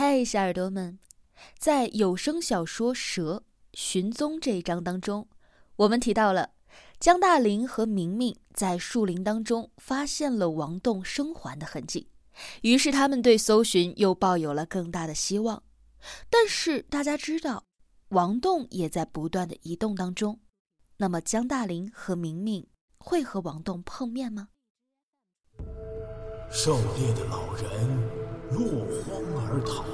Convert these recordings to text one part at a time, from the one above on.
嗨，小耳朵们，在有声小说《蛇寻踪》这一章当中，我们提到了江大林和明明在树林当中发现了王栋生还的痕迹，于是他们对搜寻又抱有了更大的希望。但是大家知道，王栋也在不断的移动当中，那么江大林和明明会和王栋碰面吗？狩猎的老人落荒而逃，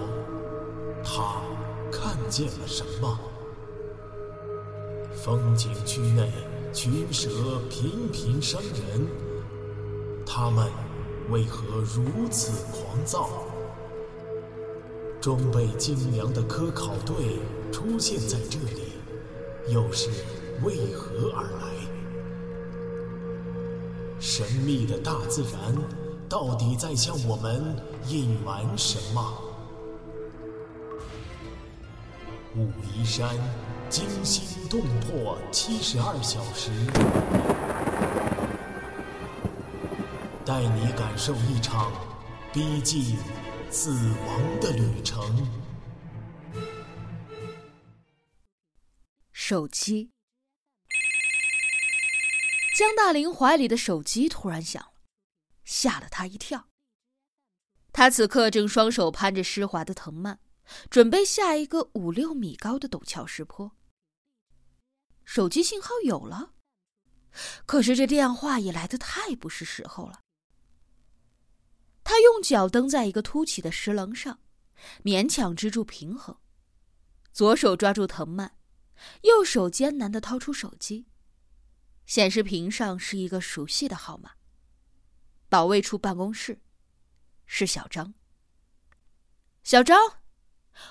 他看见了什么？风景区内群蛇频频伤人，他们为何如此狂躁？装备精良的科考队出现在这里，又是为何而来？神秘的大自然到底在向我们隐瞒什么？武夷山惊心动魄七十二小时，带你感受一场逼近死亡的旅程。手机。江大林怀里的手机突然响，吓了他一跳。他此刻正双手攀着湿滑的藤蔓，准备下一个五六米高的陡峭石坡。手机信号有了，可是这电话也来的太不是时候了。他用脚蹬在一个凸起的石棱上，勉强支住平衡，左手抓住藤蔓，右手艰难的掏出手机。显示屏上是一个熟悉的号码。保卫处办公室，是小张。小张，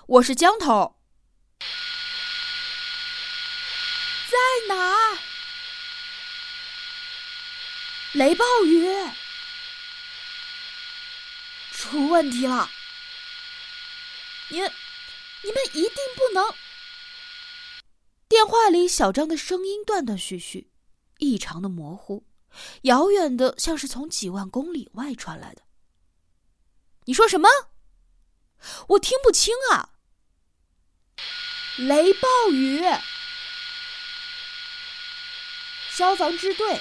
我是江头，在哪？雷暴雨。出问题了！你，你们一定不能！电话里小张的声音断断续续，异常的模糊，遥远的像是从几万公里外传来的。你说什么？我听不清啊！雷暴雨！消防支队，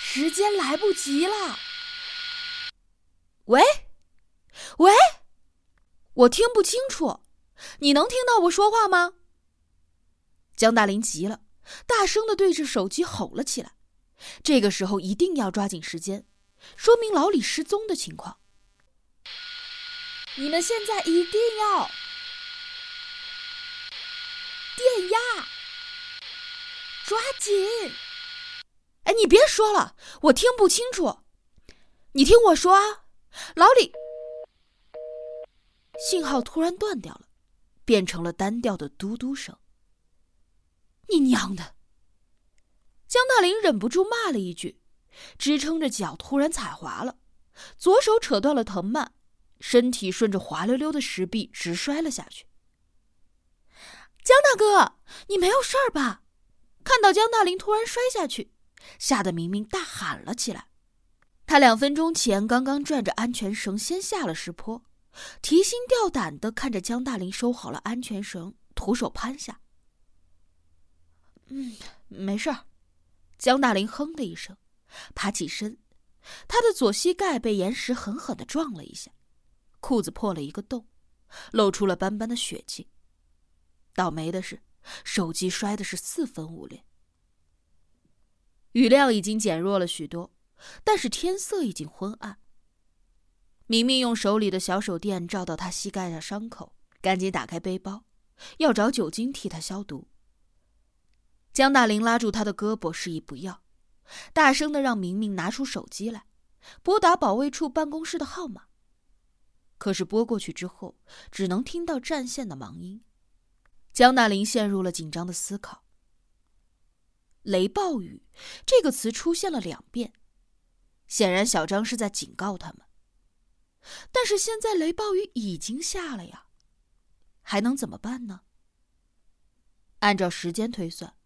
时间来不及了。喂，喂，我听不清楚，你能听到我说话吗？江大林急了，大声的对着手机吼了起来。这个时候一定要抓紧时间，说明老李失踪的情况。你们现在一定要电压，抓紧！哎，你别说了，我听不清楚，你听我说啊。老李，信号突然断掉了，变成了单调的嘟嘟声。你娘的！大林忍不住骂了一句，支撑着脚突然踩滑了，左手扯断了藤蔓，身体顺着滑溜溜的石壁直摔了下去。江大哥，你没有事儿吧？看到江大林突然摔下去，吓得明明大喊了起来。他两分钟前刚刚拽着安全绳先下了石坡，提心吊胆的看着江大林收好了安全绳，徒手攀下。嗯，没事儿。江大林哼了一声，爬起身，他的左膝盖被岩石狠狠的撞了一下，裤子破了一个洞，露出了斑斑的血迹。倒霉的是，手机摔的是四分五裂。雨量已经减弱了许多。但是天色已经昏暗。明明用手里的小手电照到他膝盖的伤口，赶紧打开背包，要找酒精替他消毒。江大林拉住他的胳膊，示意不要，大声的让明明拿出手机来，拨打保卫处办公室的号码。可是拨过去之后，只能听到占线的忙音。江大林陷入了紧张的思考。雷暴雨这个词出现了两遍。显然，小张是在警告他们。但是现在雷暴雨已经下了呀，还能怎么办呢？按照时间推算，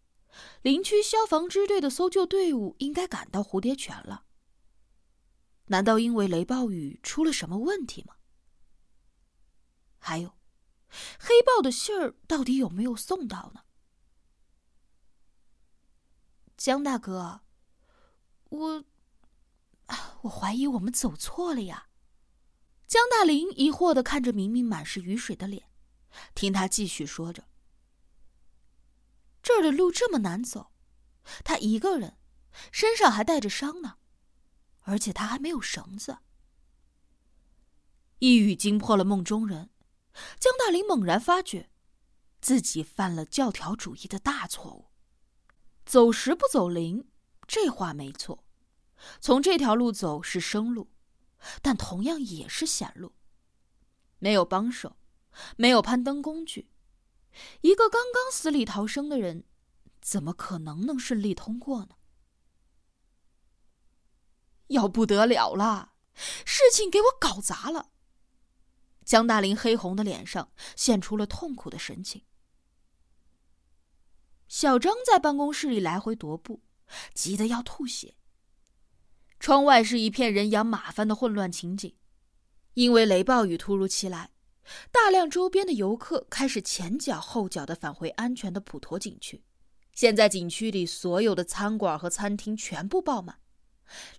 林区消防支队的搜救队伍应该赶到蝴蝶泉了。难道因为雷暴雨出了什么问题吗？还有，黑豹的信儿到底有没有送到呢？江大哥，我，我怀疑我们走错了呀。江大林疑惑的看着明明满是雨水的脸，听他继续说着：“这儿的路这么难走，他一个人，身上还带着伤呢，而且他还没有绳子。”一语惊破了梦中人，江大林猛然发觉，自己犯了教条主义的大错误。走时不走零，这话没错。从这条路走是生路，但同样也是险路。没有帮手，没有攀登工具，一个刚刚死里逃生的人，怎么可能能顺利通过呢？要不得了了，事情给我搞砸了。江大林黑红的脸上现出了痛苦的神情。小张在办公室里来回踱步，急得要吐血。窗外是一片人仰马翻的混乱情景，因为雷暴雨突如其来，大量周边的游客开始前脚后脚的返回安全的普陀景区。现在景区里所有的餐馆和餐厅全部爆满，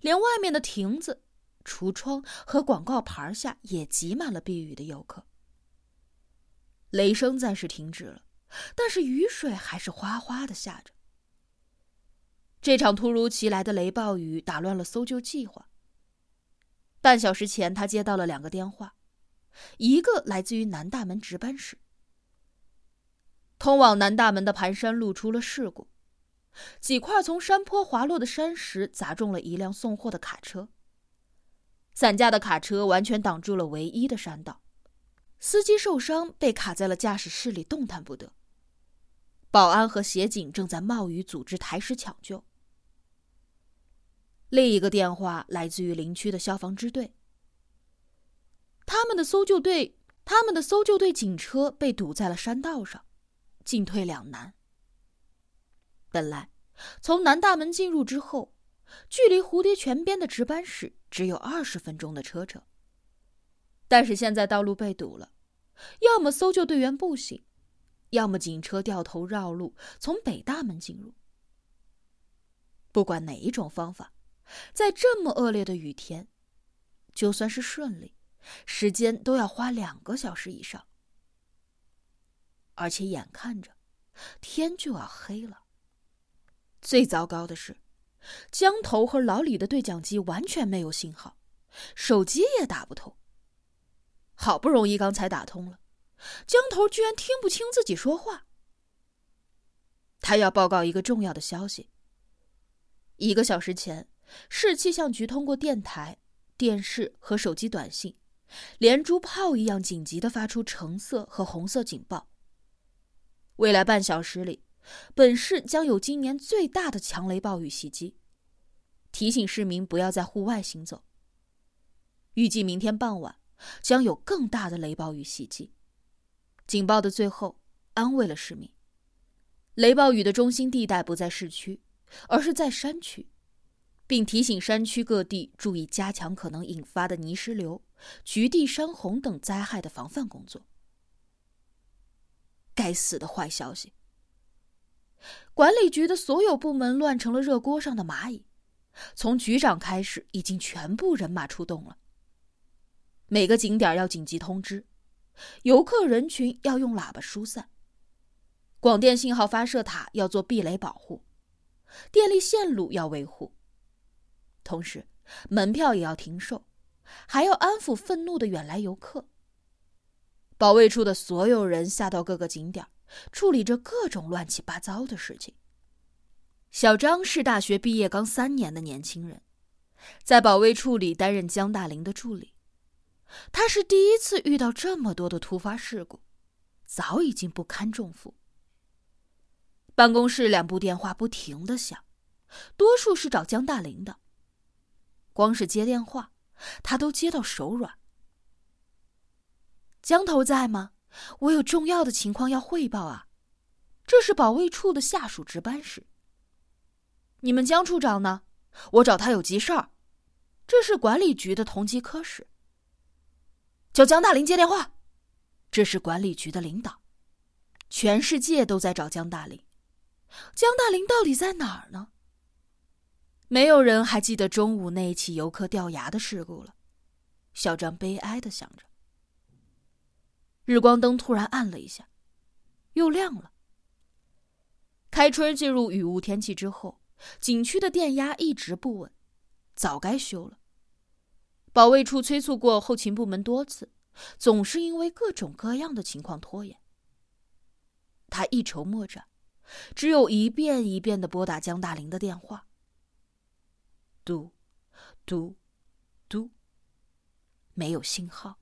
连外面的亭子、橱窗和广告牌下也挤满了避雨的游客。雷声暂时停止了。但是雨水还是哗哗的下着。这场突如其来的雷暴雨打乱了搜救计划。半小时前，他接到了两个电话，一个来自于南大门值班室。通往南大门的盘山路出了事故，几块从山坡滑落的山石砸中了一辆送货的卡车。散架的卡车完全挡住了唯一的山道，司机受伤，被卡在了驾驶室里，动弹不得。保安和协警正在冒雨组织抬石抢救。另一个电话来自于林区的消防支队，他们的搜救队，他们的搜救队警车被堵在了山道上，进退两难。本来，从南大门进入之后，距离蝴蝶泉边的值班室只有二十分钟的车程，但是现在道路被堵了，要么搜救队员步行。要么警车掉头绕路从北大门进入。不管哪一种方法，在这么恶劣的雨天，就算是顺利，时间都要花两个小时以上。而且眼看着天就要黑了。最糟糕的是，江头和老李的对讲机完全没有信号，手机也打不通。好不容易刚才打通了。江头居然听不清自己说话。他要报告一个重要的消息。一个小时前，市气象局通过电台、电视和手机短信，连珠炮一样紧急的发出橙色和红色警报。未来半小时里，本市将有今年最大的强雷暴雨袭击，提醒市民不要在户外行走。预计明天傍晚将有更大的雷暴雨袭击。警报的最后，安慰了市民。雷暴雨的中心地带不在市区，而是在山区，并提醒山区各地注意加强可能引发的泥石流、局地山洪等灾害的防范工作。该死的坏消息！管理局的所有部门乱成了热锅上的蚂蚁，从局长开始，已经全部人马出动了。每个景点要紧急通知。游客人群要用喇叭疏散，广电信号发射塔要做避雷保护，电力线路要维护，同时门票也要停售，还要安抚愤怒的远来游客。保卫处的所有人下到各个景点，处理着各种乱七八糟的事情。小张是大学毕业刚三年的年轻人，在保卫处里担任江大林的助理。他是第一次遇到这么多的突发事故，早已经不堪重负。办公室两部电话不停的响，多数是找江大林的。光是接电话，他都接到手软。江头在吗？我有重要的情况要汇报啊！这是保卫处的下属值班室。你们江处长呢？我找他有急事儿。这是管理局的同级科室。叫江大林接电话。这是管理局的领导，全世界都在找江大林。江大林到底在哪儿呢？没有人还记得中午那起游客掉牙的事故了。小张悲哀的想着。日光灯突然暗了一下，又亮了。开春进入雨雾天气之后，景区的电压一直不稳，早该修了。保卫处催促过后勤部门多次，总是因为各种各样的情况拖延。他一筹莫展，只有一遍一遍的拨打江大林的电话。嘟，嘟，嘟，没有信号。